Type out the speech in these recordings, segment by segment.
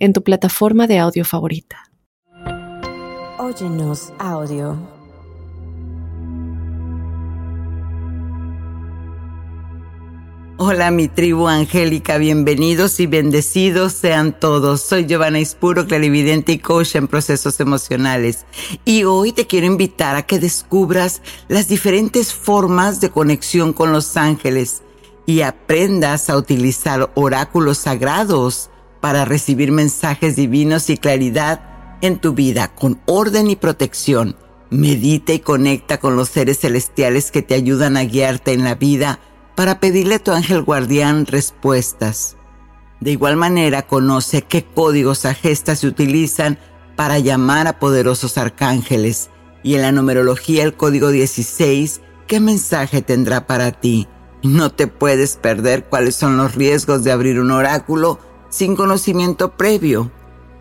en tu plataforma de audio favorita. Óyenos audio. Hola mi tribu angélica, bienvenidos y bendecidos sean todos. Soy Giovanna Ispuro, clarividente y coach en procesos emocionales. Y hoy te quiero invitar a que descubras las diferentes formas de conexión con los ángeles y aprendas a utilizar oráculos sagrados para recibir mensajes divinos y claridad en tu vida con orden y protección. Medita y conecta con los seres celestiales que te ayudan a guiarte en la vida para pedirle a tu ángel guardián respuestas. De igual manera, conoce qué códigos a gestas se utilizan para llamar a poderosos arcángeles y en la numerología el código 16, qué mensaje tendrá para ti. No te puedes perder cuáles son los riesgos de abrir un oráculo sin conocimiento previo.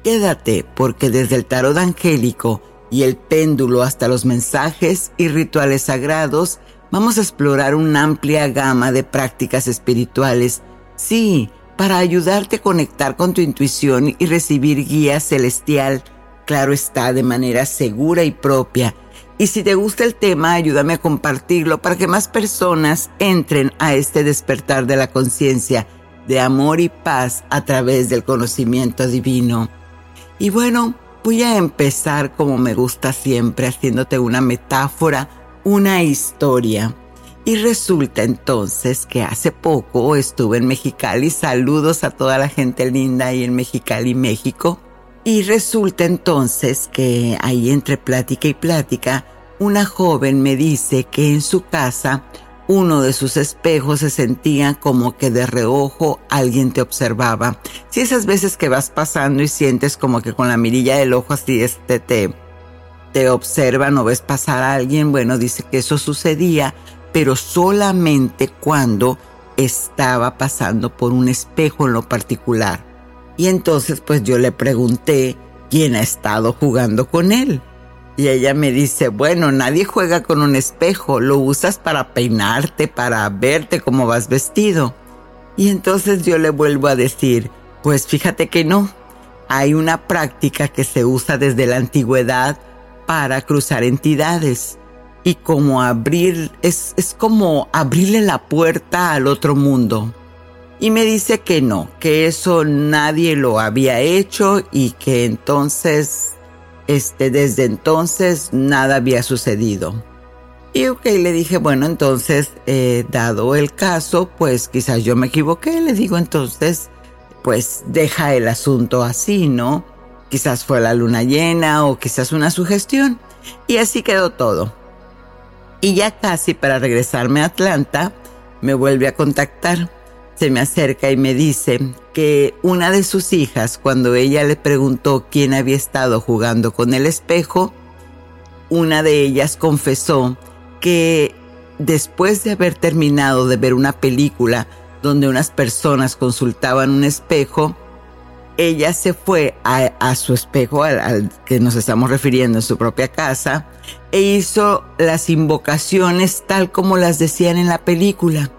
Quédate porque desde el tarot angélico y el péndulo hasta los mensajes y rituales sagrados, vamos a explorar una amplia gama de prácticas espirituales. Sí, para ayudarte a conectar con tu intuición y recibir guía celestial, claro está, de manera segura y propia. Y si te gusta el tema, ayúdame a compartirlo para que más personas entren a este despertar de la conciencia de amor y paz a través del conocimiento divino. Y bueno, voy a empezar como me gusta siempre, haciéndote una metáfora, una historia. Y resulta entonces que hace poco estuve en Mexicali, saludos a toda la gente linda ahí en Mexicali, México. Y resulta entonces que ahí entre plática y plática, una joven me dice que en su casa uno de sus espejos se sentía como que de reojo alguien te observaba. Si esas veces que vas pasando y sientes como que con la mirilla del ojo así este te, te observan o ves pasar a alguien, bueno, dice que eso sucedía, pero solamente cuando estaba pasando por un espejo en lo particular. Y entonces pues yo le pregunté quién ha estado jugando con él. Y ella me dice, bueno, nadie juega con un espejo, lo usas para peinarte, para verte cómo vas vestido. Y entonces yo le vuelvo a decir, pues fíjate que no, hay una práctica que se usa desde la antigüedad para cruzar entidades. Y como abrir, es, es como abrirle la puerta al otro mundo. Y me dice que no, que eso nadie lo había hecho y que entonces este, desde entonces nada había sucedido. Y ok, le dije, bueno, entonces, eh, dado el caso, pues quizás yo me equivoqué, le digo entonces, pues deja el asunto así, ¿no? Quizás fue la luna llena o quizás una sugestión. Y así quedó todo. Y ya casi para regresarme a Atlanta, me vuelve a contactar se me acerca y me dice que una de sus hijas, cuando ella le preguntó quién había estado jugando con el espejo, una de ellas confesó que después de haber terminado de ver una película donde unas personas consultaban un espejo, ella se fue a, su espejo, al, que nos estamos refiriendo en su propia casa, e hizo las invocaciones tal como las decían en la película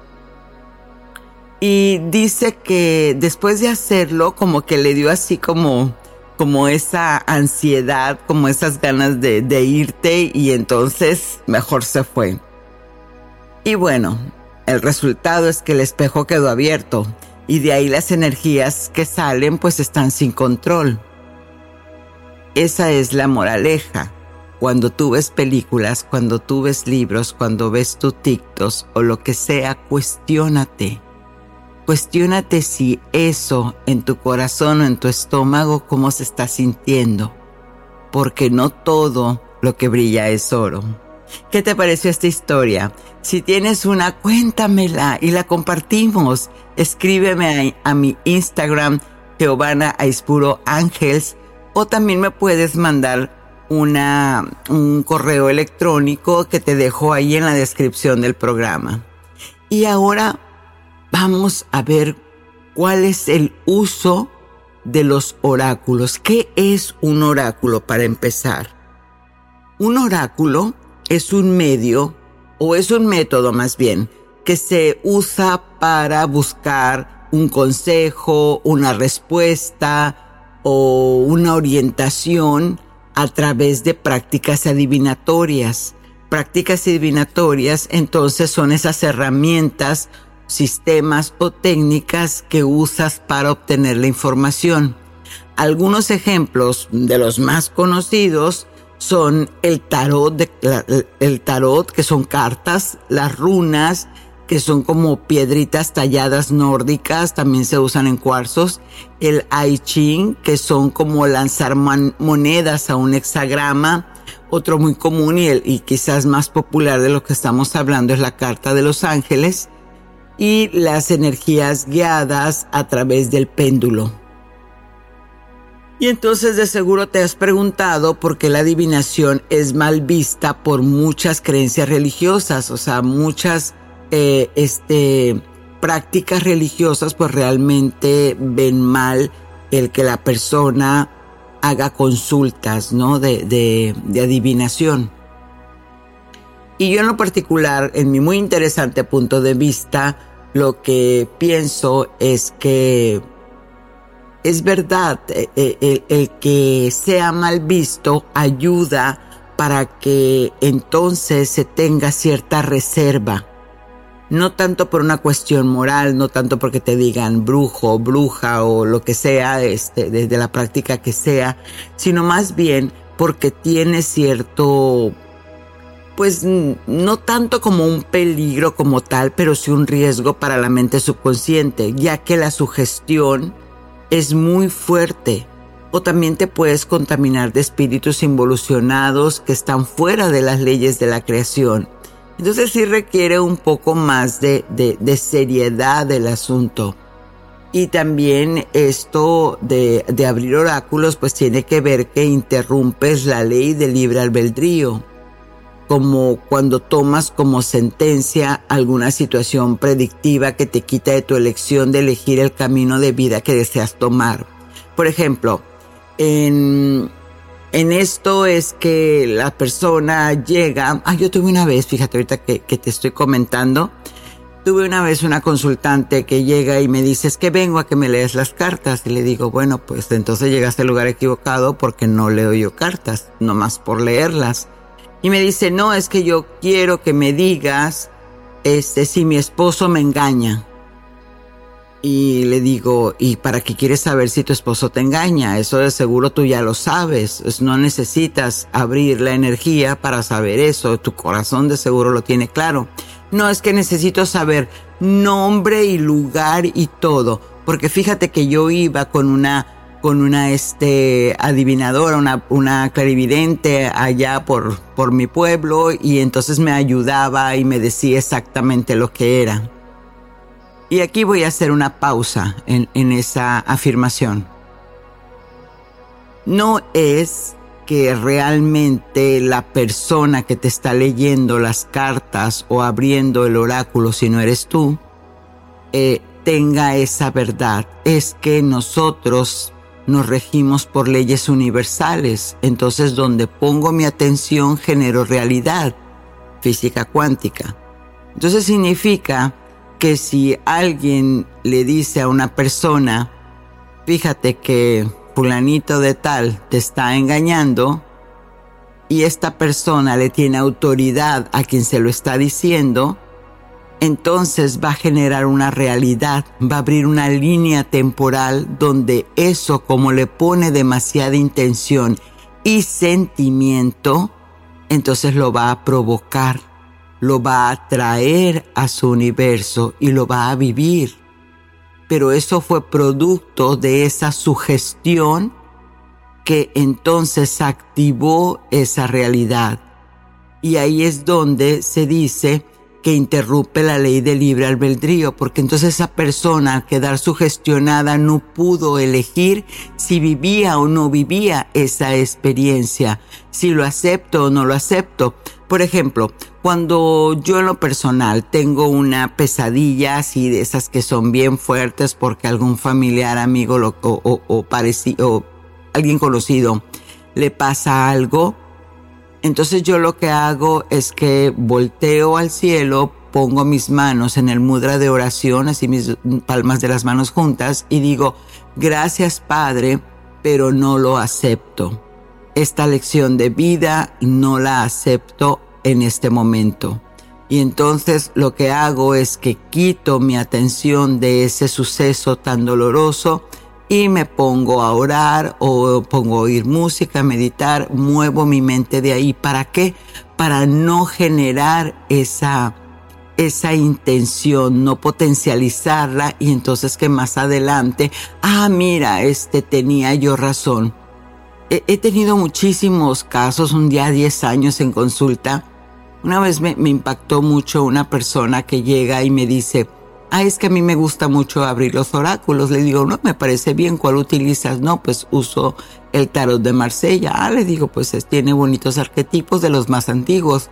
y dice que después de hacerlo como que le dio así como como esa ansiedad, como esas ganas de, de irte y entonces mejor se fue. Y bueno, el resultado es que el espejo quedó abierto y de ahí las energías que salen pues están sin control. Esa es la moraleja. Cuando tú ves películas, cuando tú ves libros, cuando ves tu TikTok o lo que sea, cuestiónate Cuestiónate si eso en tu corazón o en tu estómago, cómo se está sintiendo, porque no todo lo que brilla es oro. ¿Qué te pareció esta historia? Si tienes una, cuéntamela y la compartimos. Escríbeme a, mi Instagram, Giovanna Aispuro Ángels, o también me puedes mandar una, un correo electrónico que te dejo ahí en la descripción del programa. Y ahora vamos a ver cuál es el uso de los oráculos. ¿Qué es un oráculo para empezar? Un oráculo es un medio, o es un método más bien, que se usa para buscar un consejo, una respuesta o una orientación a través de prácticas adivinatorias. Prácticas adivinatorias entonces son esas herramientas, sistemas o técnicas que usas para obtener la información. Algunos ejemplos de los más conocidos son el tarot, el tarot que son cartas, las runas, que son como piedritas talladas nórdicas, también se usan en cuarzos. El I Ching, que son como lanzar monedas a un hexagrama. Otro muy común y, y quizás más popular de lo que estamos hablando es la carta de los ángeles y las energías guiadas a través del péndulo. Y entonces de seguro te has preguntado por qué la adivinación es mal vista por muchas creencias religiosas, o sea, muchas eh, este, prácticas religiosas pues realmente ven mal el que la persona haga consultas, ¿no? De, de, de adivinación. Y yo en lo particular, en mi muy interesante punto de vista, lo que pienso es que es verdad, eh, eh, el, que sea mal visto ayuda para que entonces se tenga cierta reserva. No tanto por una cuestión moral, no tanto porque te digan brujo, bruja o lo que sea, este, desde la práctica que sea, sino más bien porque tiene cierto, pues no tanto como un peligro como tal, pero sí un riesgo para la mente subconsciente, ya que la sugestión es muy fuerte. O también te puedes contaminar de espíritus involucionados que están fuera de las leyes de la creación entonces sí requiere un poco más de, de, seriedad del asunto. Y también esto de, de, abrir oráculos pues tiene que ver que interrumpes la ley del libre albedrío, como cuando tomas como sentencia alguna situación predictiva que te quita de tu elección de elegir el camino de vida que deseas tomar. Por ejemplo, en, en esto es que la persona llega, ah, yo tuve una vez, fíjate ahorita que, te estoy comentando, tuve una vez una consultante que llega y me dice, es que vengo a que me leas las cartas. Y le digo, bueno, pues entonces llegaste al lugar equivocado porque no leo yo cartas, nomás por leerlas. Y me dice, no, es que yo quiero que me digas, este, si mi esposo me engaña. Y le digo, ¿y para qué quieres saber si tu esposo te engaña? Eso de seguro tú ya lo sabes. No necesitas abrir la energía para saber eso. Tu corazón de seguro lo tiene claro. No es que necesito saber nombre y lugar y todo. Porque fíjate que yo iba con una, con una, este, adivinadora, una, una clarividente allá por, por mi pueblo y entonces me ayudaba y me decía exactamente lo que era. Y aquí voy a hacer una pausa en, esa afirmación. No es que realmente la persona que te está leyendo las cartas o abriendo el oráculo, si no eres tú, eh, tenga esa verdad. Es que nosotros nos regimos por leyes universales. Entonces, donde pongo mi atención, genero realidad, física cuántica. Entonces significa que si alguien le dice a una persona, fíjate que fulanito de tal te está engañando, y esta persona le tiene autoridad a quien se lo está diciendo, entonces va a generar una realidad, va a abrir una línea temporal donde eso como le pone demasiada intención y sentimiento, entonces lo va a provocar lo va a traer a su universo y lo va a vivir. Pero eso fue producto de esa sugestión que entonces activó esa realidad. Y ahí es donde se dice que interrumpe la ley del libre albedrío, porque entonces esa persona al quedar sugestionada no pudo elegir si vivía o no vivía esa experiencia, si lo acepto o no lo acepto. Por ejemplo, cuando yo en lo personal tengo una pesadilla así de esas que son bien fuertes porque algún familiar, amigo o, parecido, o alguien conocido le pasa algo, entonces yo lo que hago es que volteo al cielo, pongo mis manos en el mudra de oración, así mis palmas de las manos juntas, y digo, gracias Padre, pero no lo acepto. Esta lección de vida no la acepto en este momento. Y entonces lo que hago es que quito mi atención de ese suceso tan doloroso y me pongo a orar o pongo a oír música, meditar, muevo mi mente de ahí. ¿Para qué? Para no generar esa, esa intención, no potencializarla y entonces que más adelante, ah, mira, este tenía yo razón. He, tenido muchísimos casos, un día 10 años en consulta. Una vez me impactó mucho una persona que llega y me dice, ah, es que a mí me gusta mucho abrir los oráculos. Le digo, no, me parece bien, ¿cuál utilizas? No, pues uso el tarot de Marsella. Ah, le digo, pues tiene bonitos arquetipos de los más antiguos.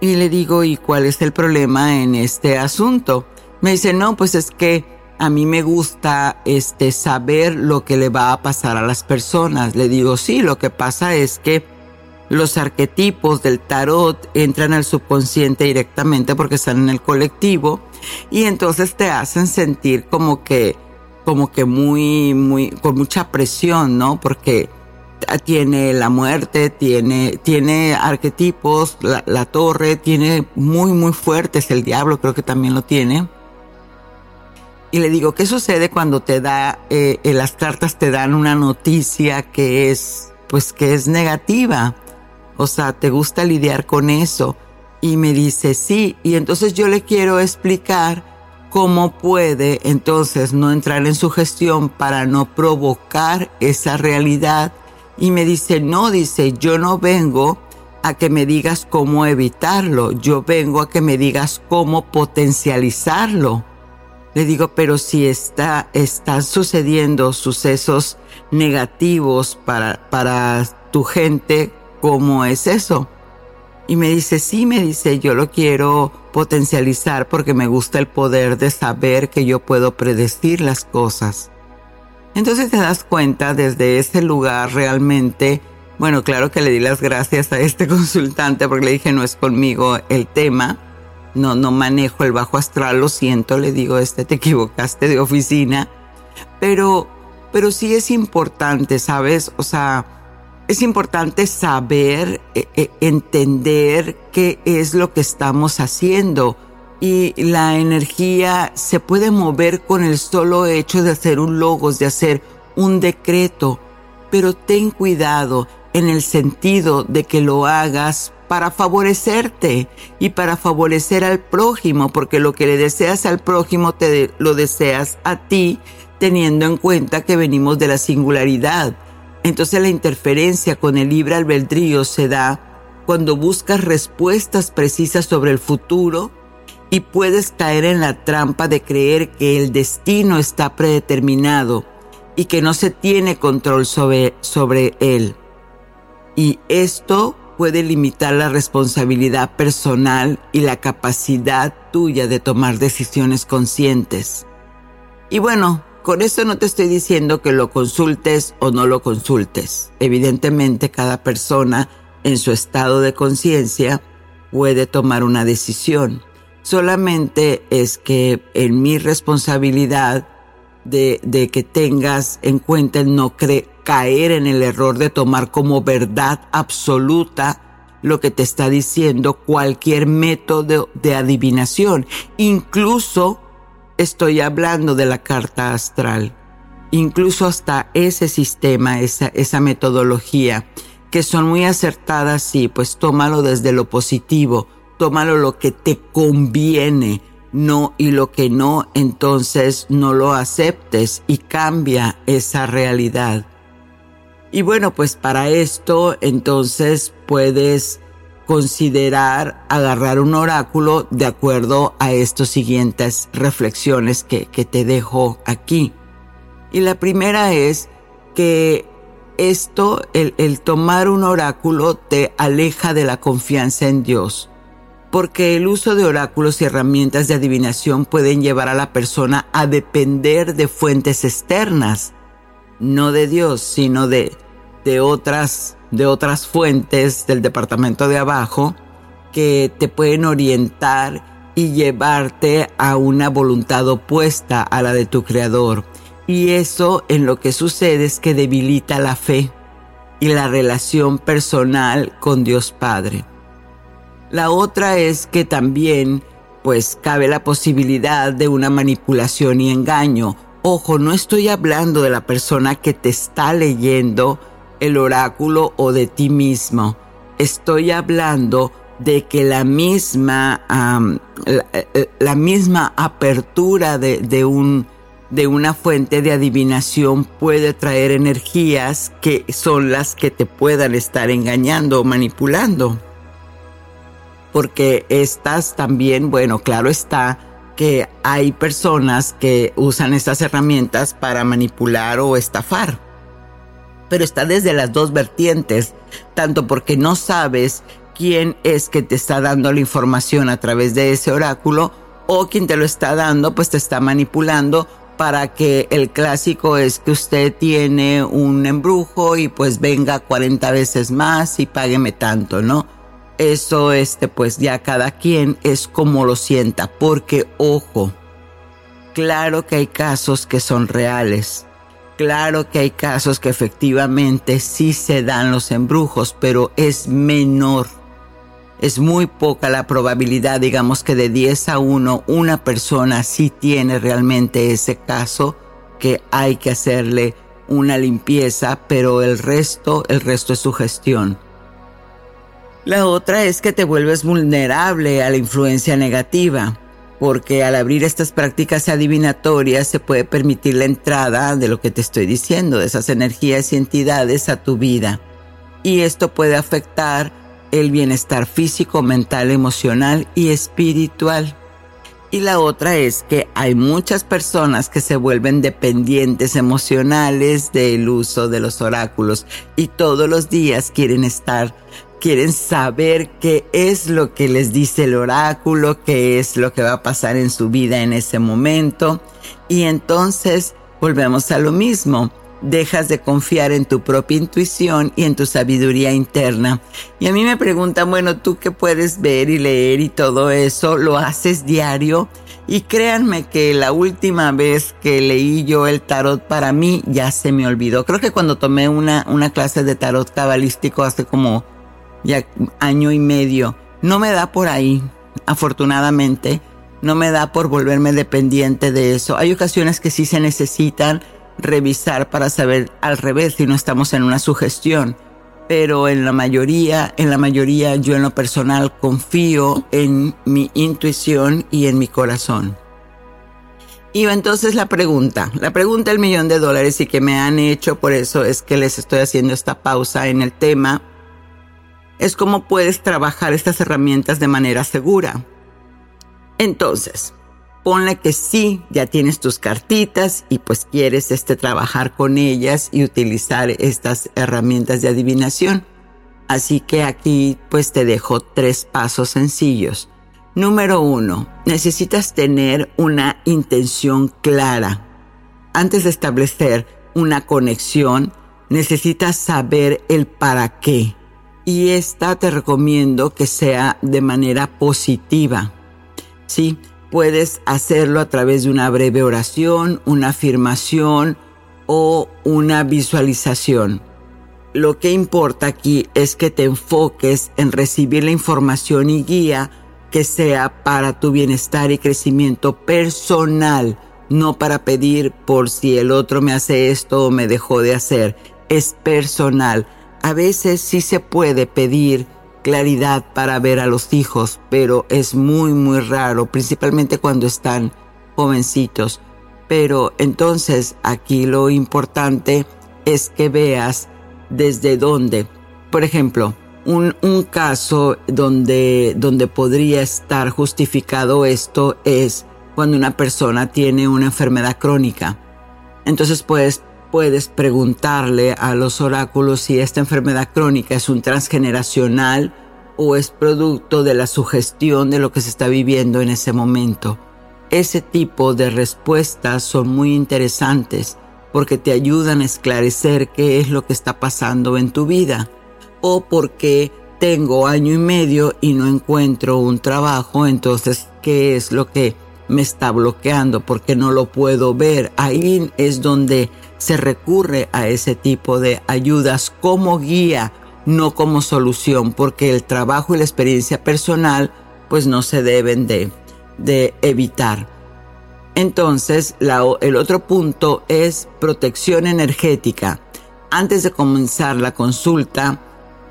Y le digo, ¿y cuál es el problema en este asunto? Me dice, no, pues es que a mí me gusta este saber lo que le va a pasar a las personas. Le digo, sí, lo que pasa es que los arquetipos del tarot entran al subconsciente directamente porque están en el colectivo y entonces te hacen sentir como que como que muy muy con mucha presión, ¿no? Porque tiene la muerte, tiene tiene arquetipos, la, torre tiene muy muy fuertes, el diablo creo que también lo tiene. Y le digo, ¿qué sucede cuando te da, eh, las cartas te dan una noticia que es, pues que es negativa? O sea, ¿te gusta lidiar con eso? Y me dice, sí. Y entonces yo le quiero explicar cómo puede entonces no entrar en su gestión para no provocar esa realidad. Y me dice, no, dice, yo no vengo a que me digas cómo evitarlo, yo vengo a que me digas cómo potencializarlo. Le digo, pero si está, están sucediendo sucesos negativos para, para tu gente, ¿cómo es eso? Y me dice, sí, me dice, yo lo quiero potencializar porque me gusta el poder de saber que yo puedo predecir las cosas. Entonces te das cuenta desde ese lugar realmente, bueno, claro que le di las gracias a este consultante porque le dije, no es conmigo el tema, no, no manejo el bajo astral, lo siento, le digo, este te equivocaste de oficina, pero, pero sí es importante, ¿sabes? O sea, es importante saber, eh, eh, entender qué es lo que estamos haciendo. Y la energía se puede mover con el solo hecho de hacer un logos, de hacer un decreto. Pero ten cuidado en el sentido de que lo hagas para favorecerte y para favorecer al prójimo, porque lo que le deseas al prójimo te lo deseas a ti, teniendo en cuenta que venimos de la singularidad entonces la interferencia con el libre albedrío se da cuando buscas respuestas precisas sobre el futuro y puedes caer en la trampa de creer que el destino está predeterminado y que no se tiene control sobre, sobre él. Y esto puede limitar la responsabilidad personal y la capacidad tuya de tomar decisiones conscientes. Y bueno, con esto no te estoy diciendo que lo consultes o no lo consultes. Evidentemente cada persona en su estado de conciencia puede tomar una decisión. Solamente es que en mi responsabilidad de, de que tengas en cuenta el no caer en el error de tomar como verdad absoluta lo que te está diciendo cualquier método de adivinación, incluso estoy hablando de la carta astral. Incluso hasta ese sistema, esa, metodología, que son muy acertadas, sí, pues tómalo desde lo positivo, tómalo lo que te conviene, no, y lo que no, entonces no lo aceptes y cambia esa realidad. Y bueno, pues para esto entonces puedes considerar agarrar un oráculo de acuerdo a estas siguientes reflexiones que, que te dejo aquí. Y la primera es que esto, el, el, tomar un oráculo, te aleja de la confianza en Dios, porque el uso de oráculos y herramientas de adivinación pueden llevar a la persona a depender de fuentes externas, no de Dios, sino de, de otras de otras fuentes del departamento de abajo que te pueden orientar y llevarte a una voluntad opuesta a la de tu creador. Y eso en lo que sucede es que debilita la fe y la relación personal con Dios Padre. La otra es que también pues cabe la posibilidad de una manipulación y engaño. Ojo, no estoy hablando de la persona que te está leyendo el oráculo o de ti mismo. Estoy hablando de que la misma, eh, la, misma apertura de, de, un, de una fuente de adivinación puede traer energías que son las que te puedan estar engañando o manipulando. Porque estas también, bueno, claro está que hay personas que usan estas herramientas para manipular o estafar pero está desde las dos vertientes, tanto porque no sabes quién es que te está dando la información a través de ese oráculo o quien te lo está dando pues te está manipulando para que el clásico es que usted tiene un embrujo y pues venga 40 veces más y págueme tanto, ¿no? Eso este pues ya cada quien es como lo sienta, porque ojo, claro que hay casos que son reales Claro que hay casos que efectivamente sí se dan los embrujos, pero es menor. Es muy poca la probabilidad, digamos que de 10 a 1, una persona sí tiene realmente ese caso que hay que hacerle una limpieza, pero el resto, el resto es su gestión. La otra es que te vuelves vulnerable a la influencia negativa porque al abrir estas prácticas adivinatorias se puede permitir la entrada de lo que te estoy diciendo, de esas energías y entidades a tu vida. Y esto puede afectar el bienestar físico, mental, emocional y espiritual. Y la otra es que hay muchas personas que se vuelven dependientes emocionales del uso de los oráculos y todos los días quieren estar quieren saber qué es lo que les dice el oráculo, qué es lo que va a pasar en su vida en ese momento. Y entonces volvemos a lo mismo. Dejas de confiar en tu propia intuición y en tu sabiduría interna. Y a mí me preguntan, bueno, tú qué puedes ver y leer y todo eso, lo haces diario. Y créanme que la última vez que leí yo el tarot para mí ya se me olvidó. Creo que cuando tomé una, una clase de tarot cabalístico hace como ya año y medio. No me da por ahí, afortunadamente, no me da por volverme dependiente de eso. Hay ocasiones que sí se necesitan revisar para saber al revés si no estamos en una sugestión. Pero en la mayoría, en la mayoría yo en lo personal confío en mi intuición y en mi corazón. Y entonces la pregunta, la pregunta del millón de dólares y que me han hecho, por eso es que les estoy haciendo esta pausa en el tema, es cómo puedes trabajar estas herramientas de manera segura. Entonces, ponle que sí, ya tienes tus cartitas y pues quieres este, trabajar con ellas y utilizar estas herramientas de adivinación. Así que aquí pues te dejo tres pasos sencillos. Número uno, necesitas tener una intención clara. Antes de establecer una conexión, necesitas saber el para qué y esta te recomiendo que sea de manera positiva. Sí, puedes hacerlo a través de una breve oración, una afirmación o una visualización. Lo que importa aquí es que te enfoques en recibir la información y guía que sea para tu bienestar y crecimiento personal, no para pedir por si el otro me hace esto o me dejó de hacer. Es personal a veces sí se puede pedir claridad para ver a los hijos, pero es muy, muy raro, principalmente cuando están jovencitos. Pero entonces aquí lo importante es que veas desde dónde. Por ejemplo, Un, un, caso donde, donde podría estar justificado esto es cuando una persona tiene una enfermedad crónica. Entonces puedes, puedes preguntarle a los oráculos si esta enfermedad crónica es un transgeneracional o es producto de la sugestión de lo que se está viviendo en ese momento. Ese tipo de respuestas son muy interesantes porque te ayudan a esclarecer qué es lo que está pasando en tu vida o porque tengo año y medio y no encuentro un trabajo, entonces, ¿qué es lo que me está bloqueando? Porque no lo puedo ver. Ahí es donde se recurre a ese tipo de ayudas como guía, no como solución, porque el trabajo y la experiencia personal pues no se deben de, de evitar. Entonces, el otro punto es protección energética. Antes de comenzar la consulta,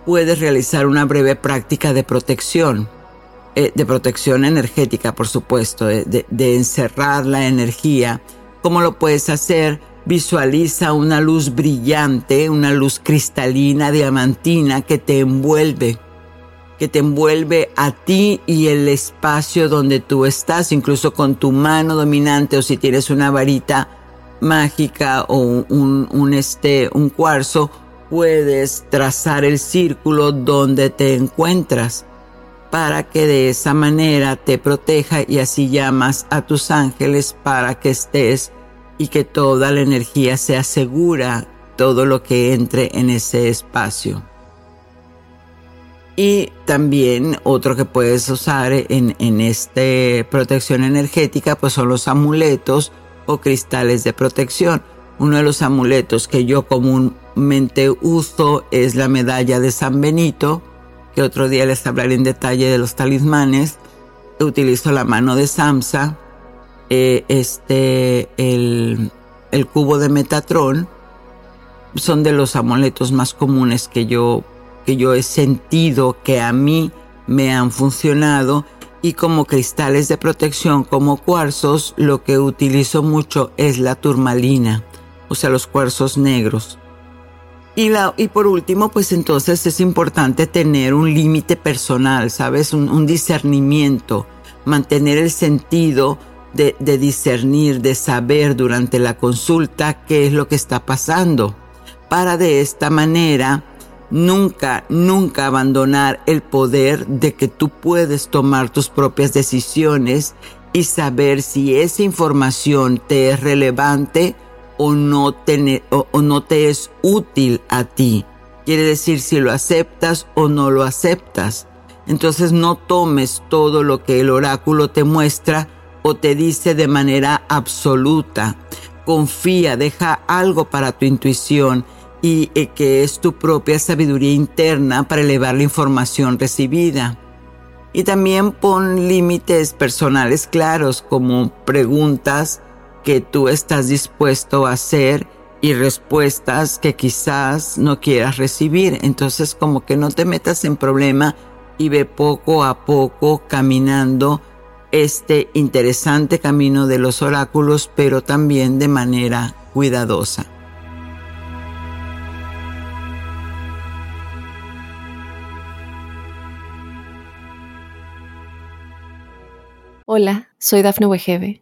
puedes realizar una breve práctica de protección, eh, de protección energética, por supuesto, de, de encerrar la energía. ¿Cómo lo puedes hacer? Visualiza una luz brillante, una luz cristalina, diamantina que te envuelve que te envuelve a ti y el espacio donde tú estás, incluso con tu mano dominante o si tienes una varita mágica o un, un, este, un cuarzo, puedes trazar el círculo donde te encuentras para que de esa manera te proteja y así llamas a tus ángeles para que estés y que toda la energía sea segura, todo lo que entre en ese espacio. Y también otro que puedes usar en, en esta protección energética pues son los amuletos o cristales de protección. Uno de los amuletos que yo comúnmente uso es la medalla de San Benito, que otro día les hablaré en detalle de los talismanes. Utilizo la mano de Samsa, eh, este, el, el cubo de Metatron. Son de los amuletos más comunes que yo que yo he sentido que a mí me han funcionado y como cristales de protección, como cuarzos, lo que utilizo mucho es la turmalina, o sea, los cuarzos negros. Y, la, y por último, pues entonces es importante tener un límite personal, ¿sabes? Un, discernimiento, mantener el sentido de, de discernir, de saber durante la consulta qué es lo que está pasando, para de esta manera Nunca, nunca abandonar el poder de que tú puedes tomar tus propias decisiones y saber si esa información te es relevante o no te, es útil a ti. Quiere decir si lo aceptas o no lo aceptas. Entonces no tomes todo lo que el oráculo te muestra o te dice de manera absoluta. Confía, deja algo para tu intuición y eh, que es tu propia sabiduría interna para elevar la información recibida. Y también pon límites personales claros como preguntas que tú estás dispuesto a hacer y respuestas que quizás no quieras recibir. Entonces como que no te metas en problema y ve poco a poco caminando este interesante camino de los oráculos, pero también de manera cuidadosa. Hola, soy Dafne Wegebe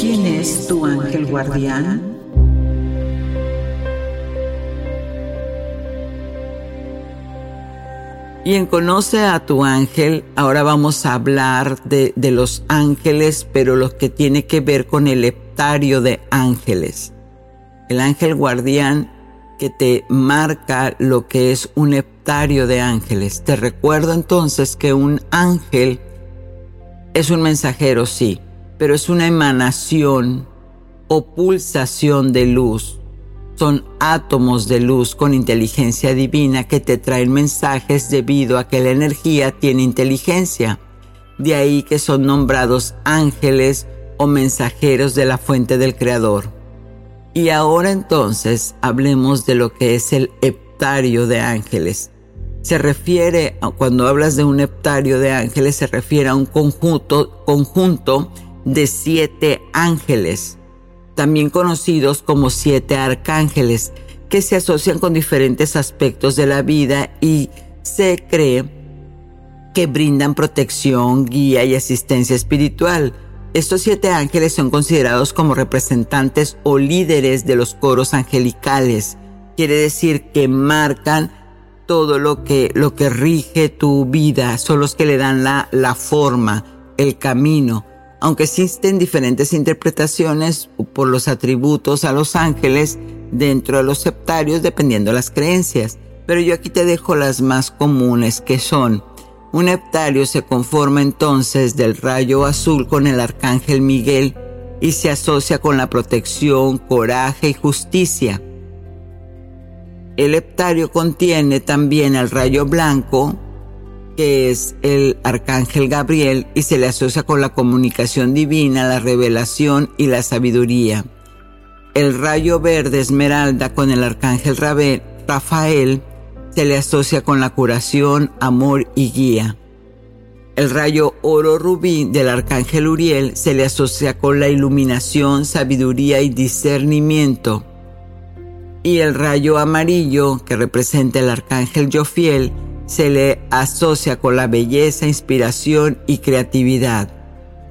¿Quién es tu ángel guardián? Y Conoce a tu ángel, ahora vamos a hablar de, los ángeles, pero lo que tiene que ver con el heptario de ángeles. El ángel guardián que te marca lo que es un heptario de ángeles. Te recuerdo entonces que un ángel es un mensajero, sí, pero es una emanación o pulsación de luz son átomos de luz con inteligencia divina que te traen mensajes debido a que la energía tiene inteligencia. De ahí que son nombrados ángeles o mensajeros de la fuente del Creador. Y ahora entonces hablemos de lo que es el heptario de ángeles. Se refiere, cuando hablas de un heptario de ángeles, se refiere a un conjunto, conjunto de siete ángeles también conocidos como siete arcángeles, que se asocian con diferentes aspectos de la vida y se cree que brindan protección, guía y asistencia espiritual. Estos siete ángeles son considerados como representantes o líderes de los coros angelicales. Quiere decir que marcan todo lo que, lo que rige tu vida, son los que le dan la, la forma, el camino. Aunque existen diferentes interpretaciones por los atributos a los ángeles dentro de los septarios dependiendo de las creencias, pero yo aquí te dejo las más comunes que son. Un heptario se conforma entonces del rayo azul con el arcángel Miguel y se asocia con la protección, coraje y justicia. El heptario contiene también el rayo blanco que es el arcángel Gabriel y se le asocia con la comunicación divina, la revelación y la sabiduría. El rayo verde esmeralda con el arcángel Rafael se le asocia con la curación, amor y guía. El rayo oro rubí del arcángel Uriel se le asocia con la iluminación, sabiduría y discernimiento. Y el rayo amarillo que representa el arcángel Jofiel se le asocia con la belleza, inspiración y creatividad.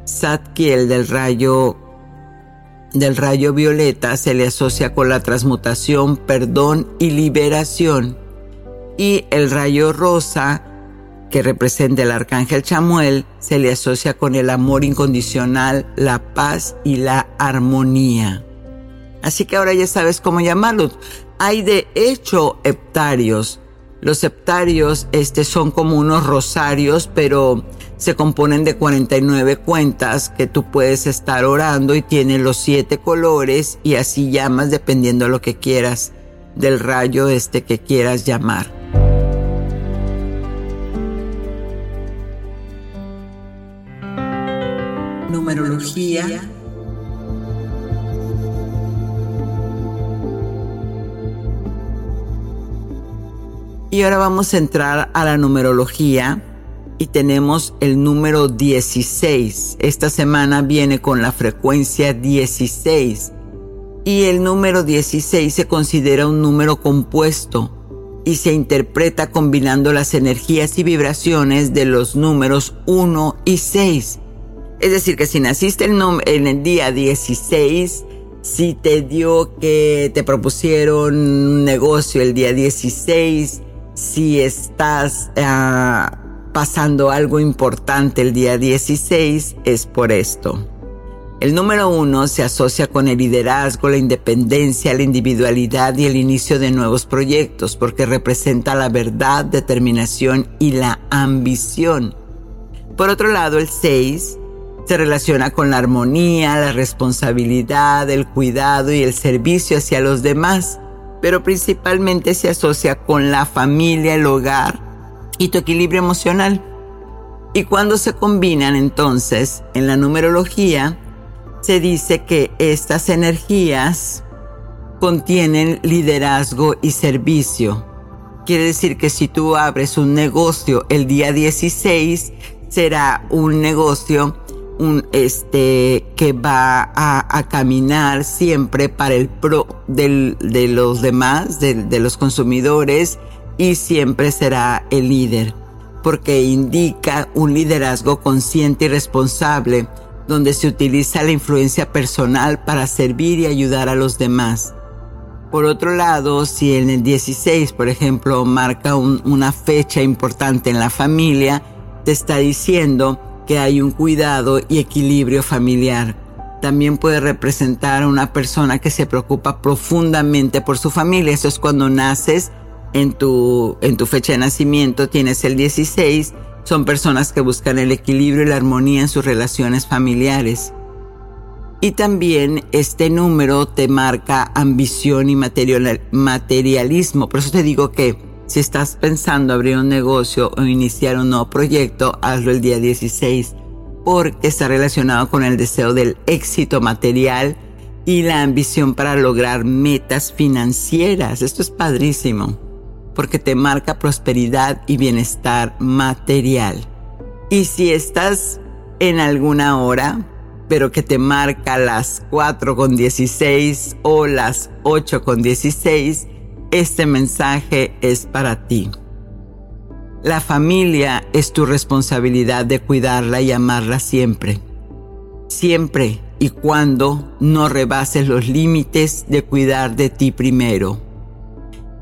Satkiel del rayo del rayo violeta se le asocia con la transmutación, perdón y liberación. Y el rayo rosa, que representa el arcángel Chamuel, se le asocia con el amor incondicional, la paz y la armonía. Así que ahora ya sabes cómo llamarlos. Hay de hecho heptarios los septarios este, son como unos rosarios, pero se componen de 49 cuentas que tú puedes estar orando y tienen los siete colores y así llamas dependiendo de lo que quieras, del rayo este que quieras llamar. Numerología Y ahora vamos a entrar a la numerología y tenemos el número 16. Esta semana viene con la frecuencia 16 y el número 16 se considera un número compuesto y se interpreta combinando las energías y vibraciones de los números 1 y 6. Es decir, que si naciste en el día 16, si te dio que te propusieron un negocio el día 16, si estás ah, pasando algo importante el día 16, es por esto. El número uno se asocia con el liderazgo, la independencia, la individualidad y el inicio de nuevos proyectos, porque representa la verdad, determinación y la ambición. Por otro lado, el 6 se relaciona con la armonía, la responsabilidad, el cuidado y el servicio hacia los demás pero principalmente se asocia con la familia, el hogar y tu equilibrio emocional. Y cuando se combinan entonces en la numerología, se dice que estas energías contienen liderazgo y servicio. Quiere decir que si tú abres un negocio el día 16, será un negocio un, este, que va a, caminar siempre para el pro de los demás, de, de los consumidores, y siempre será el líder, porque indica un liderazgo consciente y responsable, donde se utiliza la influencia personal para servir y ayudar a los demás. Por otro lado, si en el 16, por ejemplo, marca una fecha importante en la familia, te está diciendo que hay un cuidado y equilibrio familiar. También puede representar a una persona que se preocupa profundamente por su familia. Eso es cuando naces en tu, en tu fecha de nacimiento, tienes el 16. Son personas que buscan el equilibrio y la armonía en sus relaciones familiares. Y también este número te marca ambición y materialismo. Por eso te digo que si estás pensando abrir un negocio o iniciar un nuevo proyecto, hazlo el día 16 porque está relacionado con el deseo del éxito material y la ambición para lograr metas financieras. Esto es padrísimo porque te marca prosperidad y bienestar material. Y si estás en alguna hora, pero que te marca las 4 con 16 o las 8 con 16, este mensaje es para ti. La familia es tu responsabilidad de cuidarla y amarla siempre. Siempre y cuando no rebases los límites de cuidar de ti primero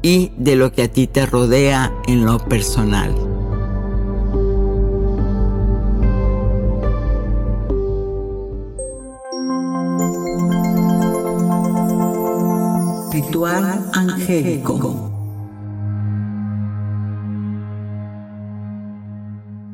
y de lo que a ti te rodea en lo personal. Ritual angélico.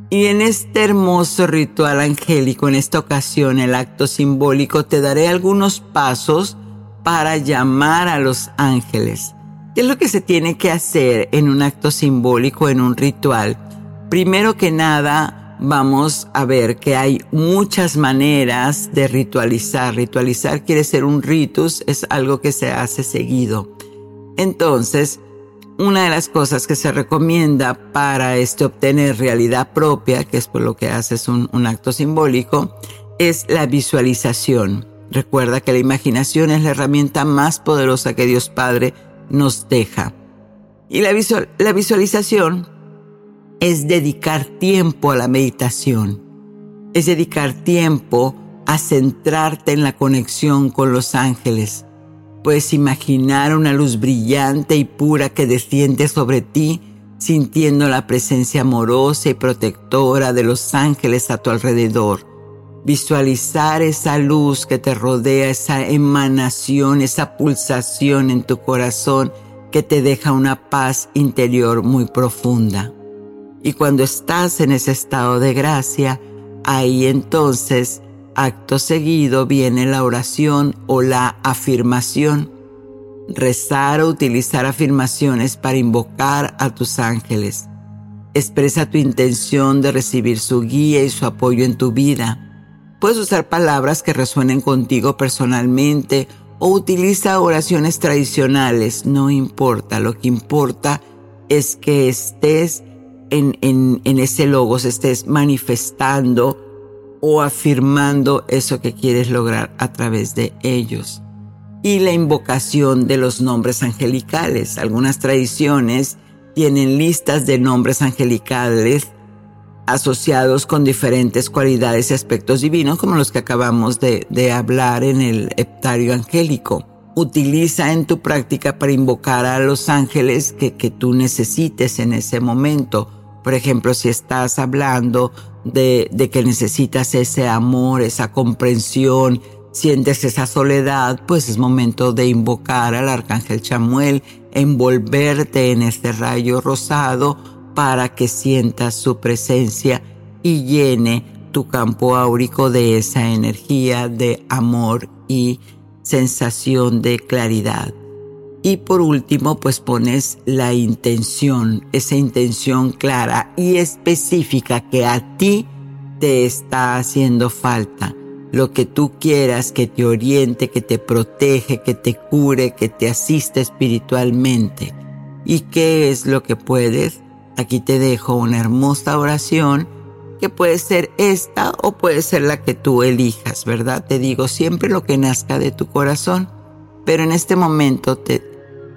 Y en este hermoso ritual angélico, en esta ocasión, el acto simbólico, te daré algunos pasos para llamar a los ángeles. ¿Qué es lo que se tiene que hacer en un acto simbólico, en un ritual? Primero que nada, vamos a ver que hay muchas maneras de ritualizar. Ritualizar quiere ser un ritus, es algo que se hace seguido. Entonces, una de las cosas que se recomienda para este obtener realidad propia, que es por lo que haces un, un acto simbólico, es la visualización. Recuerda que la imaginación es la herramienta más poderosa que Dios Padre nos deja. Y la, la visualización es dedicar tiempo a la meditación, es dedicar tiempo a centrarte en la conexión con los ángeles. Puedes imaginar una luz brillante y pura que desciende sobre ti, sintiendo la presencia amorosa y protectora de los ángeles a tu alrededor. Visualizar esa luz que te rodea, esa emanación, esa pulsación en tu corazón que te deja una paz interior muy profunda. Y cuando estás en ese estado de gracia, ahí entonces, acto seguido, viene la oración o la afirmación. Rezar o utilizar afirmaciones para invocar a tus ángeles. Expresa tu intención de recibir su guía y su apoyo en tu vida Puedes usar palabras que resuenen contigo personalmente o utiliza oraciones tradicionales, no importa, lo que importa es que estés en, ese logos, estés manifestando o afirmando eso que quieres lograr a través de ellos. Y la invocación de los nombres angelicales. Algunas tradiciones tienen listas de nombres angelicales asociados con diferentes cualidades y aspectos divinos, como los que acabamos de, hablar en el heptario angélico. Utiliza en tu práctica para invocar a los ángeles que, que tú necesites en ese momento. Por ejemplo, si estás hablando de, que necesitas ese amor, esa comprensión, sientes esa soledad, pues es momento de invocar al arcángel Chamuel, envolverte en este rayo rosado para que sientas su presencia y llene tu campo áurico de esa energía de amor y sensación de claridad. Y por último, pues pones la intención, esa intención clara y específica que a ti te está haciendo falta. Lo que tú quieras que te oriente, que te protege, que te cure, que te asista espiritualmente. ¿Y qué es lo que puedes? Aquí te dejo una hermosa oración que puede ser esta o puede ser la que tú elijas, ¿verdad? Te digo siempre lo que nazca de tu corazón, pero en este momento te,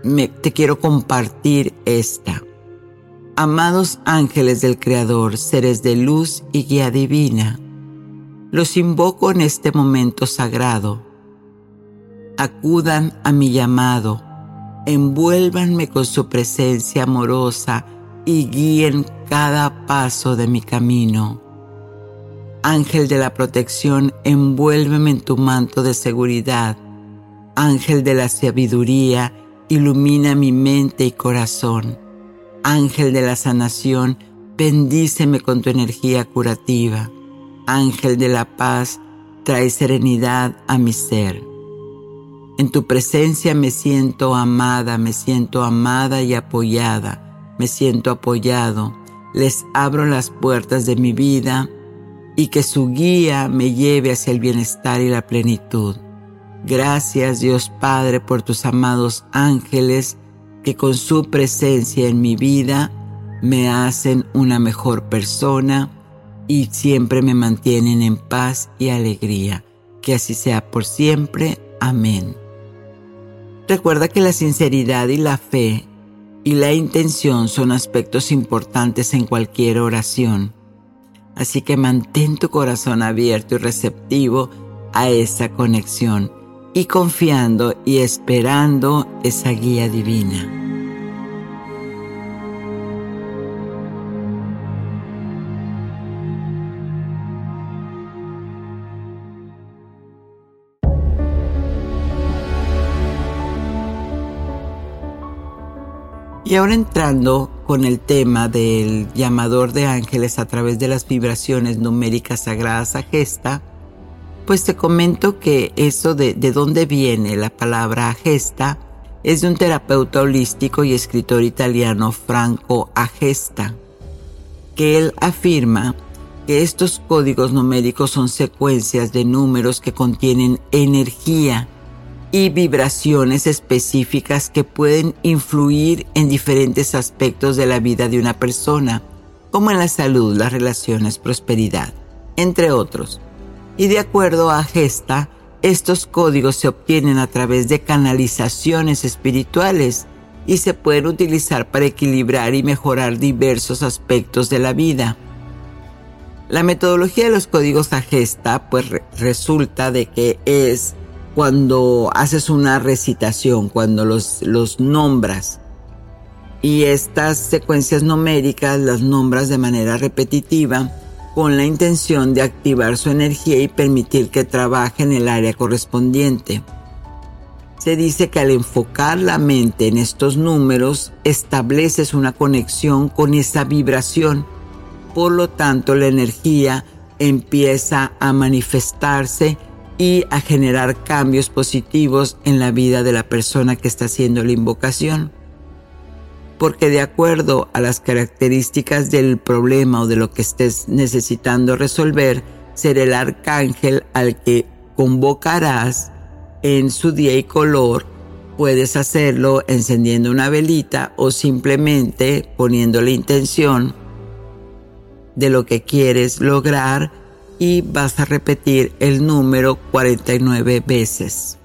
te quiero compartir esta. Amados ángeles del Creador, seres de luz y guía divina, los invoco en este momento sagrado. Acudan a mi llamado, envuélvanme con su presencia amorosa, y guíen cada paso de mi camino. Ángel de la protección, envuélveme en tu manto de seguridad. Ángel de la sabiduría, ilumina mi mente y corazón. Ángel de la sanación, bendíceme con tu energía curativa. Ángel de la paz, trae serenidad a mi ser. En tu presencia me siento amada, me siento amada y apoyada, me siento apoyado. Les abro las puertas de mi vida y que su guía me lleve hacia el bienestar y la plenitud. Gracias Dios Padre por tus amados ángeles que con su presencia en mi vida me hacen una mejor persona y siempre me mantienen en paz y alegría. Que así sea por siempre. Amén. Recuerda que la sinceridad y la fe y la intención son aspectos importantes en cualquier oración. Así que mantén tu corazón abierto y receptivo a esa conexión y confiando y esperando esa guía divina. Y ahora entrando con el tema del llamador de ángeles a través de las vibraciones numéricas sagradas a gesta, pues te comento que eso de, de dónde viene la palabra gesta es de un terapeuta holístico y escritor italiano Franco Agesta, que él afirma que estos códigos numéricos son secuencias de números que contienen energía y vibraciones específicas que pueden influir en diferentes aspectos de la vida de una persona, como en la salud, las relaciones, prosperidad, entre otros. Y de acuerdo a Gesta, estos códigos se obtienen a través de canalizaciones espirituales y se pueden utilizar para equilibrar y mejorar diversos aspectos de la vida. La metodología de los códigos a gesta pues resulta de que es cuando haces una recitación, cuando los, nombras. Y estas secuencias numéricas las nombras de manera repetitiva con la intención de activar su energía y permitir que trabaje en el área correspondiente. Se dice que al enfocar la mente en estos números, estableces una conexión con esa vibración. Por lo tanto, la energía empieza a manifestarse y a generar cambios positivos en la vida de la persona que está haciendo la invocación. Porque de acuerdo a las características del problema o de lo que estés necesitando resolver, será el arcángel al que convocarás en su día y color. Puedes hacerlo encendiendo una velita o simplemente poniendo la intención de lo que quieres lograr y vas a repetir el número 49 veces.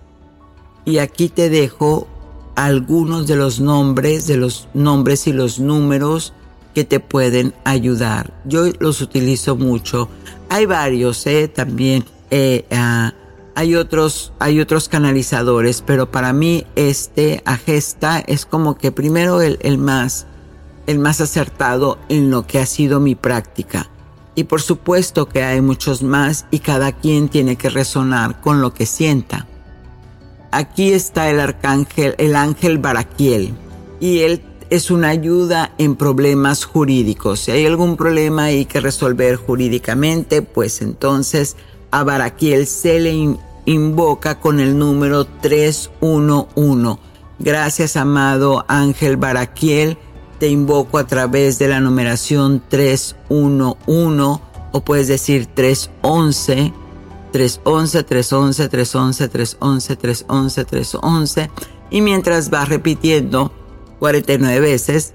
Y aquí te dejo algunos de los nombres, de los nombres y los números que te pueden ayudar. Yo los utilizo mucho. Hay varios, ¿eh? También eh, ah, hay otros, hay otros canalizadores, pero para mí este Agesta es como que primero el, el más, el más acertado en lo que ha sido mi práctica. Y por supuesto que hay muchos más y cada quien tiene que resonar con lo que sienta. Aquí está el arcángel, el ángel Baraquiel, y él es una ayuda en problemas jurídicos. Si hay algún problema y que resolver jurídicamente, pues entonces a Baraquiel se le invoca con el número 311. Gracias, amado ángel Baraquiel te invoco a través de la numeración 311 o puedes decir 311, 311, 311, 311, 311, 311, 311 y mientras vas repitiendo 49 veces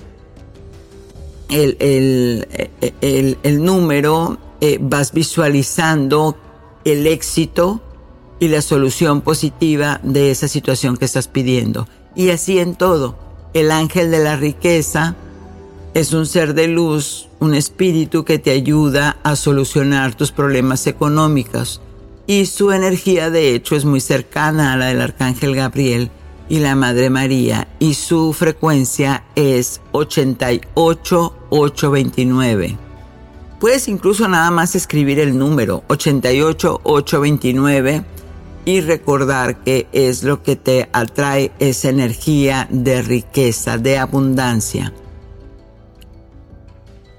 el, el, el, número, eh, vas visualizando el éxito y la solución positiva de esa situación que estás pidiendo. Y así en todo el ángel de la riqueza es un ser de luz, un espíritu que te ayuda a solucionar tus problemas económicos y su energía de hecho es muy cercana a la del arcángel Gabriel y la Madre María y su frecuencia es 88829. Puedes incluso nada más escribir el número 88829 y recordar que es lo que te atrae esa energía de riqueza, de abundancia.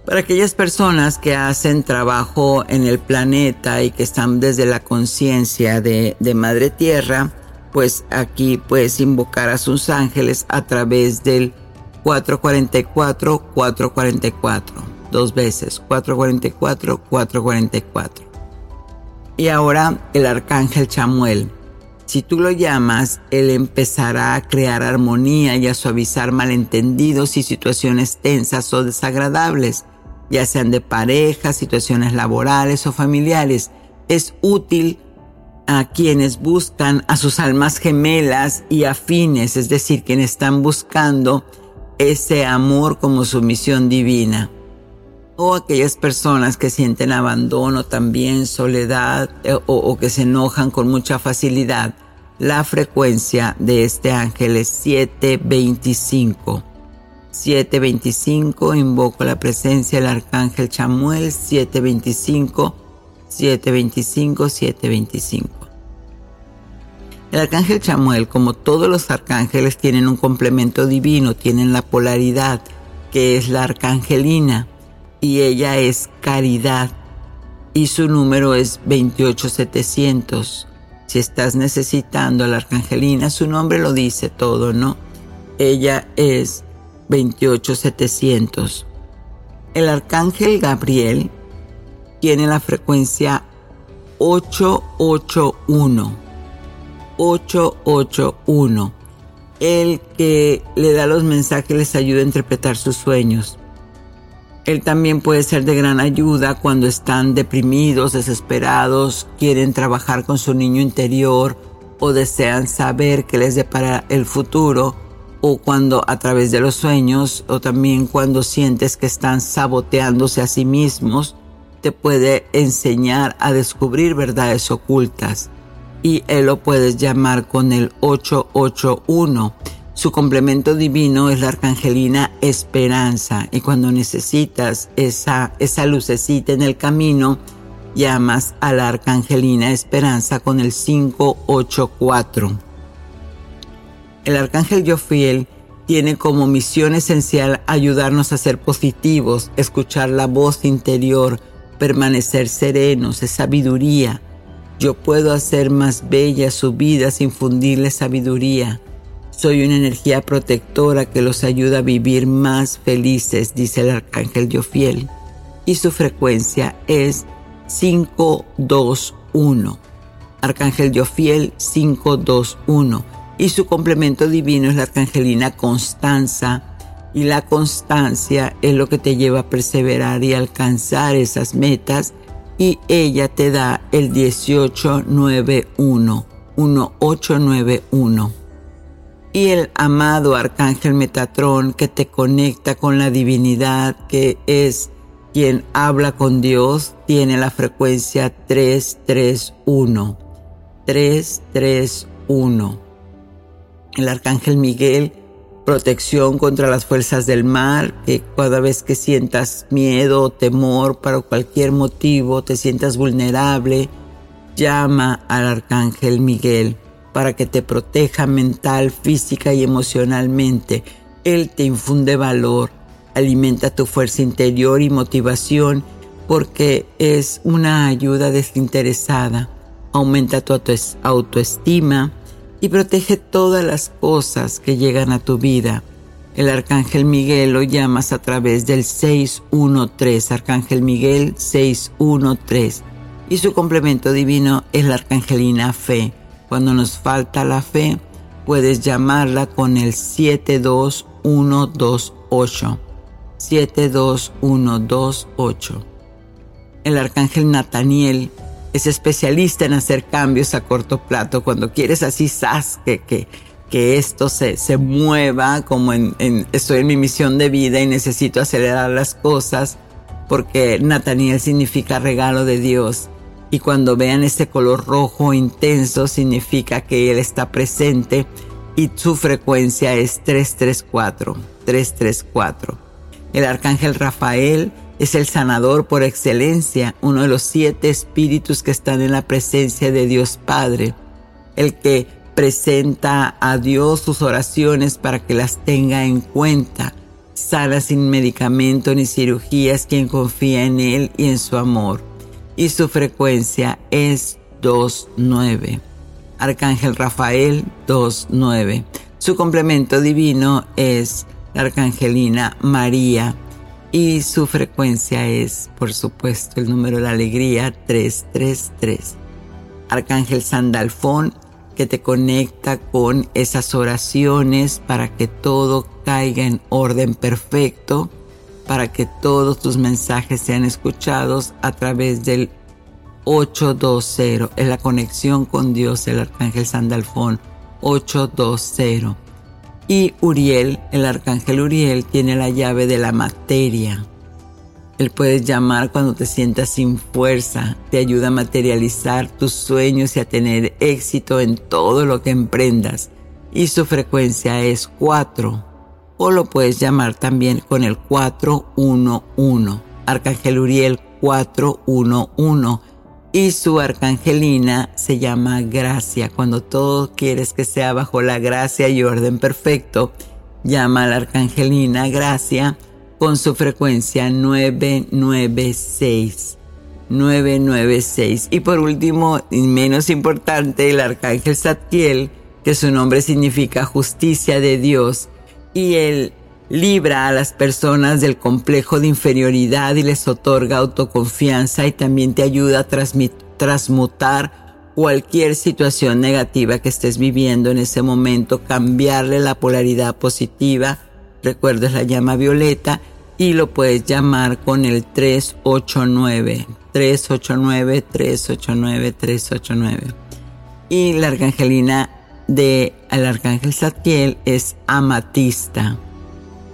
Para aquellas personas que hacen trabajo en el planeta y que están desde la conciencia de, Madre Tierra, pues aquí puedes invocar a sus ángeles a través del 444-444. Dos veces, 444-444. Y ahora el arcángel Chamuel. Si tú lo llamas, él empezará a crear armonía y a suavizar malentendidos y situaciones tensas o desagradables, ya sean de pareja, situaciones laborales o familiares. Es útil a quienes buscan a sus almas gemelas y afines, es decir, quienes están buscando ese amor como su misión divina. O aquellas personas que sienten abandono también, soledad eh, o, o que se enojan con mucha facilidad. La frecuencia de este ángel es 725. 725, invoco la presencia del arcángel Chamuel, 725, 725, 725. El arcángel Chamuel, como todos los arcángeles, tienen un complemento divino, tienen la polaridad, que es la arcangelina, y ella es caridad, y su número es 28700. Si estás necesitando a la arcangelina, su nombre lo dice todo, ¿no? Ella es 28700. El arcángel Gabriel tiene la frecuencia 881. 881. El que le da los mensajes les ayuda a interpretar sus sueños. Él también puede ser de gran ayuda cuando están deprimidos, desesperados, quieren trabajar con su niño interior o desean saber qué les depara el futuro o cuando a través de los sueños o también cuando sientes que están saboteándose a sí mismos, te puede enseñar a descubrir verdades ocultas y él lo puedes llamar con el 881. Su complemento divino es la arcangelina Esperanza y cuando necesitas esa, esa lucecita en el camino, llamas a la arcangelina Esperanza con el 584. El arcángel Jofiel tiene como misión esencial ayudarnos a ser positivos, escuchar la voz interior, permanecer serenos, es sabiduría, yo puedo hacer más bella su vida sin fundirle sabiduría. Soy una energía protectora que los ayuda a vivir más felices, dice el arcángel Yofiel. Y su frecuencia es 521. Arcángel Yofiel 521. Y su complemento divino es la arcangelina Constanza. Y la constancia es lo que te lleva a perseverar y alcanzar esas metas y ella te da el 1891, 1891. Y el amado Arcángel Metatrón que te conecta con la divinidad, que es quien habla con Dios, tiene la frecuencia 331. 331. El Arcángel Miguel protección contra las fuerzas del mar, que cada vez que sientas miedo o temor para cualquier motivo, te sientas vulnerable, llama al arcángel Miguel para que te proteja mental, física y emocionalmente. Él te infunde valor, alimenta tu fuerza interior y motivación porque es una ayuda desinteresada, aumenta tu autoestima, y protege todas las cosas que llegan a tu vida. El Arcángel Miguel lo llamas a través del 613, Arcángel Miguel 613. Y su complemento divino es la Arcangelina Fe. Cuando nos falta la fe, puedes llamarla con el 72128. 72128. El Arcángel Nataniel es especialista en hacer cambios a corto plazo. Cuando quieres así, sas, que, que, que esto se, se mueva, como en, en, estoy en mi misión de vida y necesito acelerar las cosas, porque Nathaniel significa regalo de Dios. Y cuando vean ese color rojo intenso, significa que Él está presente y su frecuencia es 334, 334. El arcángel Rafael es el sanador por excelencia, uno de los siete espíritus que están en la presencia de Dios Padre, el que presenta a Dios sus oraciones para que las tenga en cuenta. sana sin medicamento ni cirugías quien confía en Él y en su amor. Y su frecuencia es 29. Arcángel Rafael 29. Su complemento divino es la Arcangelina María y su frecuencia es, por supuesto, el número de la alegría 333. Arcángel Sandalfón que te conecta con esas oraciones para que todo caiga en orden perfecto, para que todos tus mensajes sean escuchados a través del 820, en la conexión con Dios, el Arcángel Sandalfón 820. Y Uriel, el Arcángel Uriel, tiene la llave de la materia. Él puede llamar cuando te sientas sin fuerza, te ayuda a materializar tus sueños y a tener éxito en todo lo que emprendas. Y su frecuencia es 4. O lo puedes llamar también con el 411. Arcángel Uriel 411. Y su arcangelina se llama Gracia. Cuando todo quieres que sea bajo la gracia y orden perfecto, llama a la arcangelina Gracia con su frecuencia 996. 996. Y por último, y menos importante, el arcángel Satiel, que su nombre significa justicia de Dios, y él libra a las personas del complejo de inferioridad y les otorga autoconfianza y también te ayuda a transmutar cualquier situación negativa que estés viviendo en ese momento, cambiarle la polaridad positiva. Recuerdes la llama violeta y lo puedes llamar con el 389, 389, 389, 389. Y la arcangelina de el arcángel Satiel es amatista,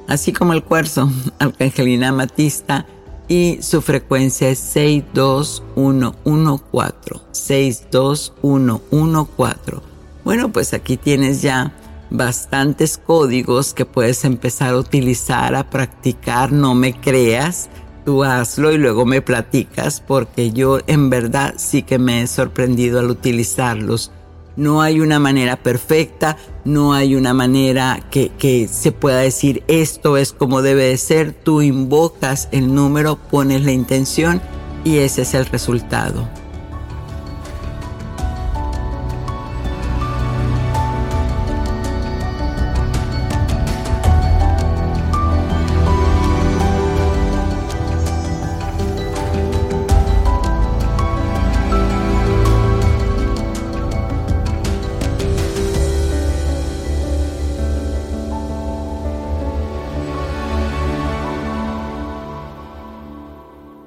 así como el cuarzo, arcangelina amatista y su frecuencia es 62114, 62114. Bueno, pues aquí tienes ya bastantes códigos que puedes empezar a utilizar, a practicar. No me creas, tú hazlo y luego me platicas porque yo en verdad sí que me he sorprendido al utilizarlos. No hay una manera perfecta, no hay una manera que, se pueda decir esto es como debe de ser. Tú invocas el número, pones la intención y ese es el resultado.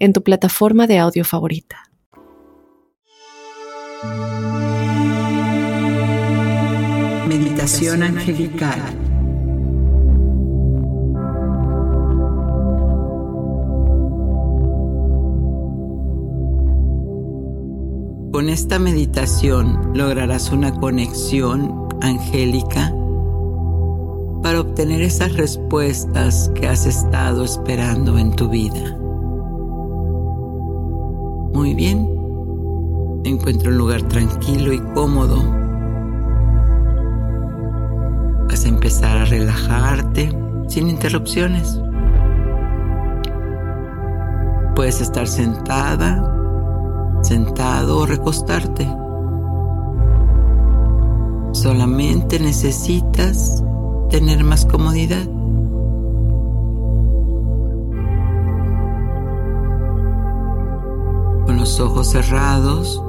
en tu plataforma de audio favorita. Meditación angelical. Con esta meditación lograrás una conexión angélica para obtener esas respuestas que has estado esperando en tu vida. Muy bien. Encuentra un lugar tranquilo y cómodo. Vas a empezar a relajarte sin interrupciones. Puedes estar sentada, sentado o recostarte. Solamente necesitas tener más comodidad. Los ojos cerrados,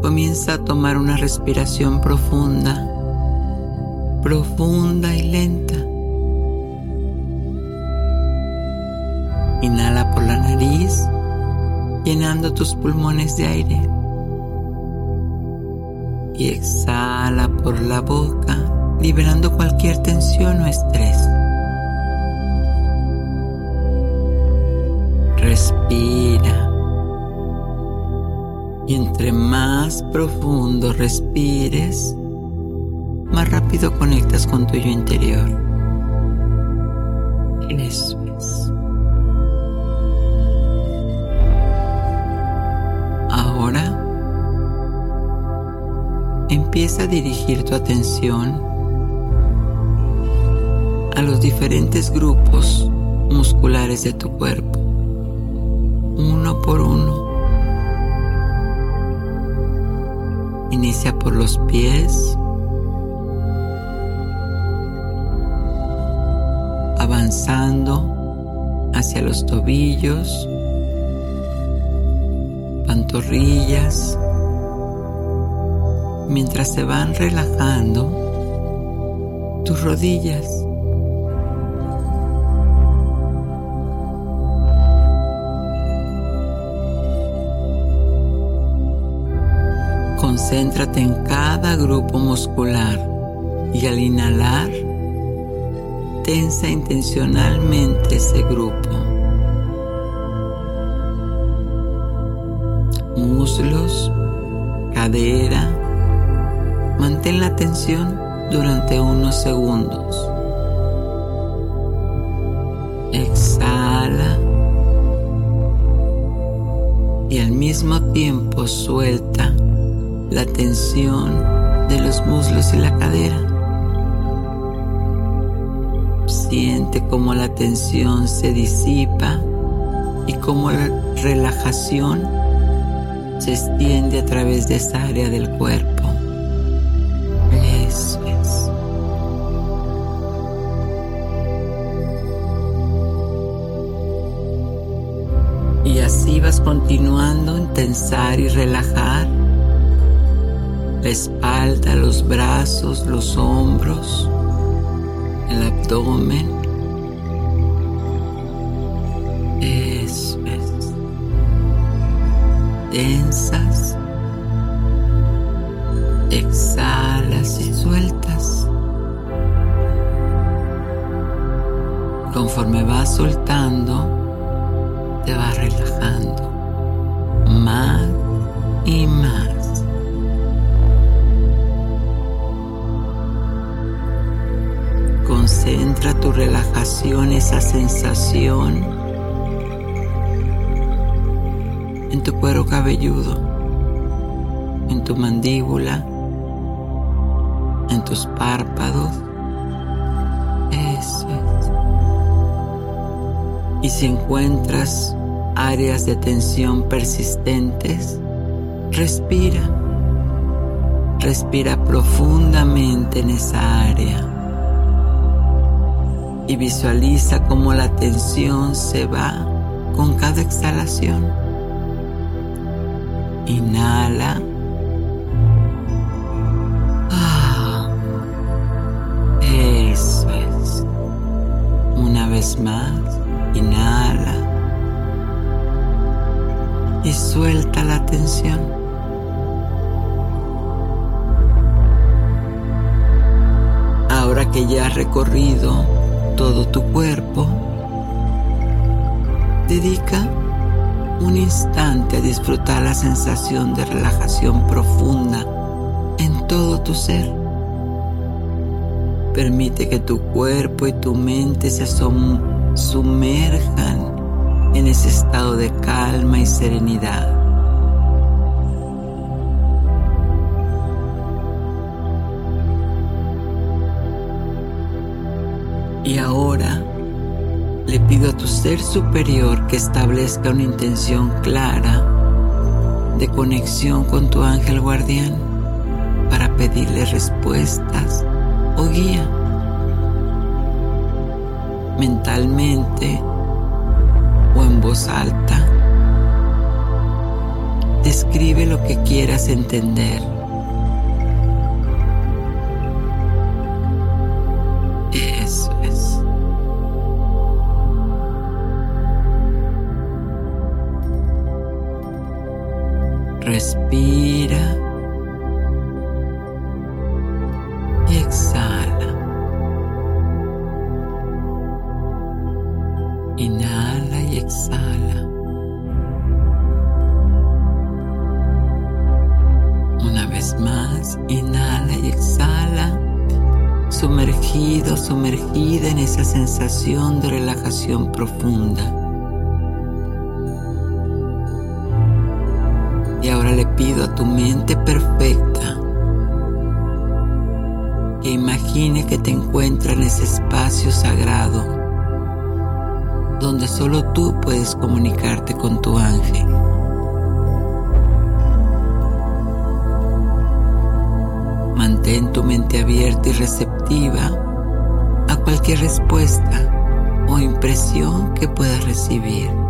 comienza a tomar una respiración profunda, profunda y lenta. Inhala por la nariz, llenando tus pulmones de aire. Y exhala por la boca, liberando cualquier tensión o estrés. Respira. Y entre más profundo respires, más rápido conectas con tu yo interior. Eso es. Ahora empieza a dirigir tu atención a los diferentes grupos musculares de tu cuerpo, uno por uno. Inicia por los pies, avanzando hacia los tobillos, pantorrillas, mientras se van relajando tus rodillas. Concéntrate en cada grupo muscular y al inhalar, tensa intencionalmente ese grupo. Muslos, cadera, mantén la tensión durante unos segundos. Exhala y al mismo tiempo suelta la tensión de los muslos y la cadera. Siente cómo la tensión se disipa y cómo la relajación se extiende a través de esa área del cuerpo. Eso es. Y así vas continuando en tensar y relajar la espalda, los brazos, los hombros, el abdomen. Eso es. Tensas. Exhalas y sueltas. Conforme vas soltando, en tu cuero cabelludo, en tu mandíbula, en tus párpados. Eso es. Y si encuentras áreas de tensión persistentes, respira. Respira profundamente en esa área y visualiza cómo la tensión se va con cada exhalación. Inhala. Ah, eso es. Una vez más, inhala. Y suelta la tensión. Ahora que ya has recorrido todo tu cuerpo, dedica un instante a disfrutar la sensación de relajación profunda en todo tu ser. Permite que tu cuerpo y tu mente se sumerjan en ese estado de calma y serenidad. Y ahora le pido a tu ser superior que establezca una intención clara de conexión con tu ángel guardián para pedirle respuestas o guía. Mentalmente o en voz alta, describe lo que quieras entender. Inspira y exhala. Inhala y exhala. Una vez más, inhala y exhala, sumergido, sumergida en esa sensación de relajación profunda. Le pido a tu mente perfecta que imagine que te encuentra en ese espacio sagrado donde solo tú puedes comunicarte con tu ángel. Mantén tu mente abierta y receptiva a cualquier respuesta o impresión que puedas recibir.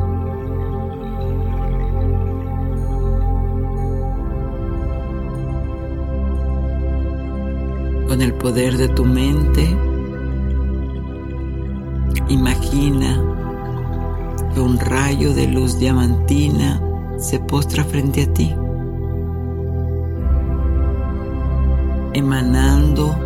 Con el poder de tu mente, imagina que un rayo de luz diamantina se postra frente a ti, emanando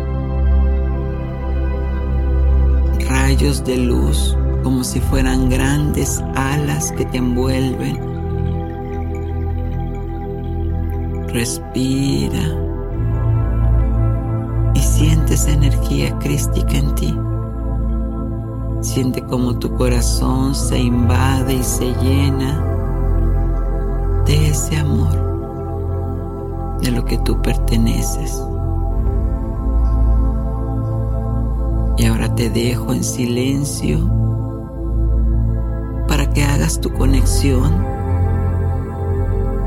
rayos de luz como si fueran grandes alas que te envuelven. Respira Esa energía crística en ti. Siente como tu corazón se invade y se llena de ese amor de lo que tú perteneces. Y ahora te dejo en silencio para que hagas tu conexión,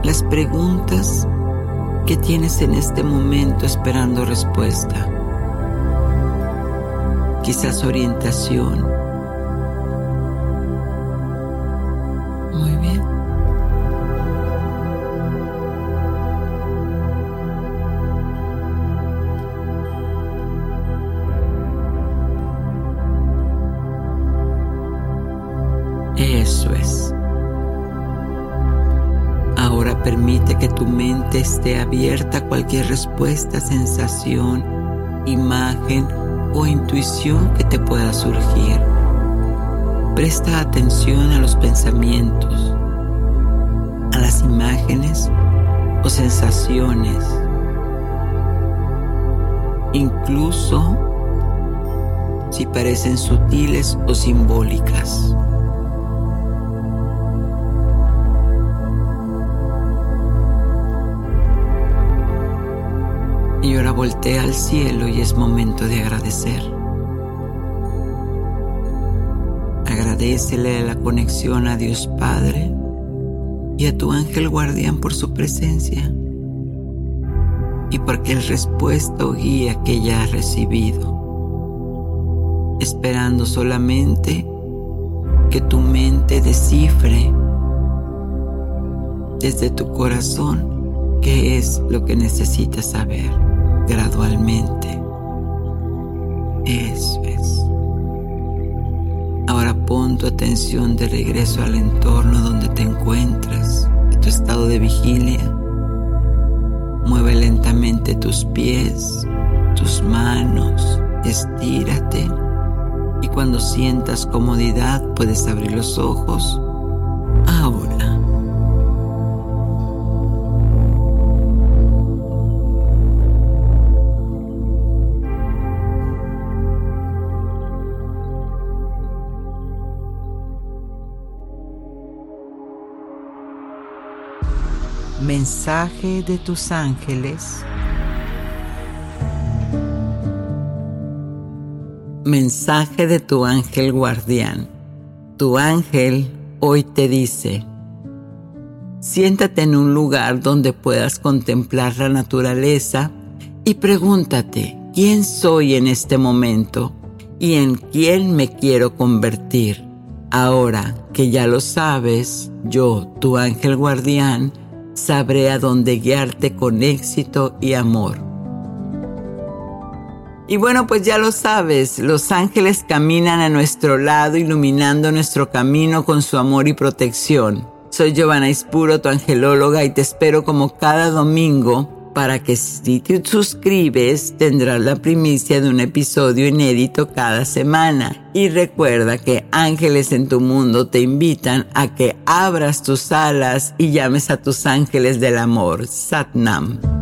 las preguntas que tienes en este momento esperando respuesta quizás orientación. Muy bien. Eso es. Ahora permite que tu mente esté abierta a cualquier respuesta, sensación, imagen o intuición que te pueda surgir. Presta atención a los pensamientos, a las imágenes o sensaciones, incluso si parecen sutiles o simbólicas. Y ahora voltea al cielo y es momento de agradecer. Agradecele la conexión a Dios Padre y a tu ángel guardián por su presencia y por cualquier respuesta o guía que ya has recibido, esperando solamente que tu mente descifre desde tu corazón qué es lo que necesitas saber gradualmente. Eso es. Ahora pon tu atención de regreso al entorno donde te encuentras, en tu estado de vigilia. Mueve lentamente tus pies, tus manos, estírate y cuando sientas comodidad puedes abrir los ojos. Ahora. Mensaje de tus ángeles. Mensaje de tu ángel guardián. Tu ángel hoy te dice, siéntate en un lugar donde puedas contemplar la naturaleza y pregúntate, ¿quién soy en este momento y en quién me quiero convertir? Ahora que ya lo sabes, yo, tu ángel guardián, sabré a dónde guiarte con éxito y amor. Y bueno, pues ya lo sabes, los ángeles caminan a nuestro lado iluminando nuestro camino con su amor y protección. Soy Giovanna Ispuro, tu angelóloga, y te espero como cada domingo para que si te suscribes tendrás la primicia de un episodio inédito cada semana. Y recuerda que ángeles en tu mundo te invitan a que abras tus alas y llames a tus ángeles del amor. Satnam.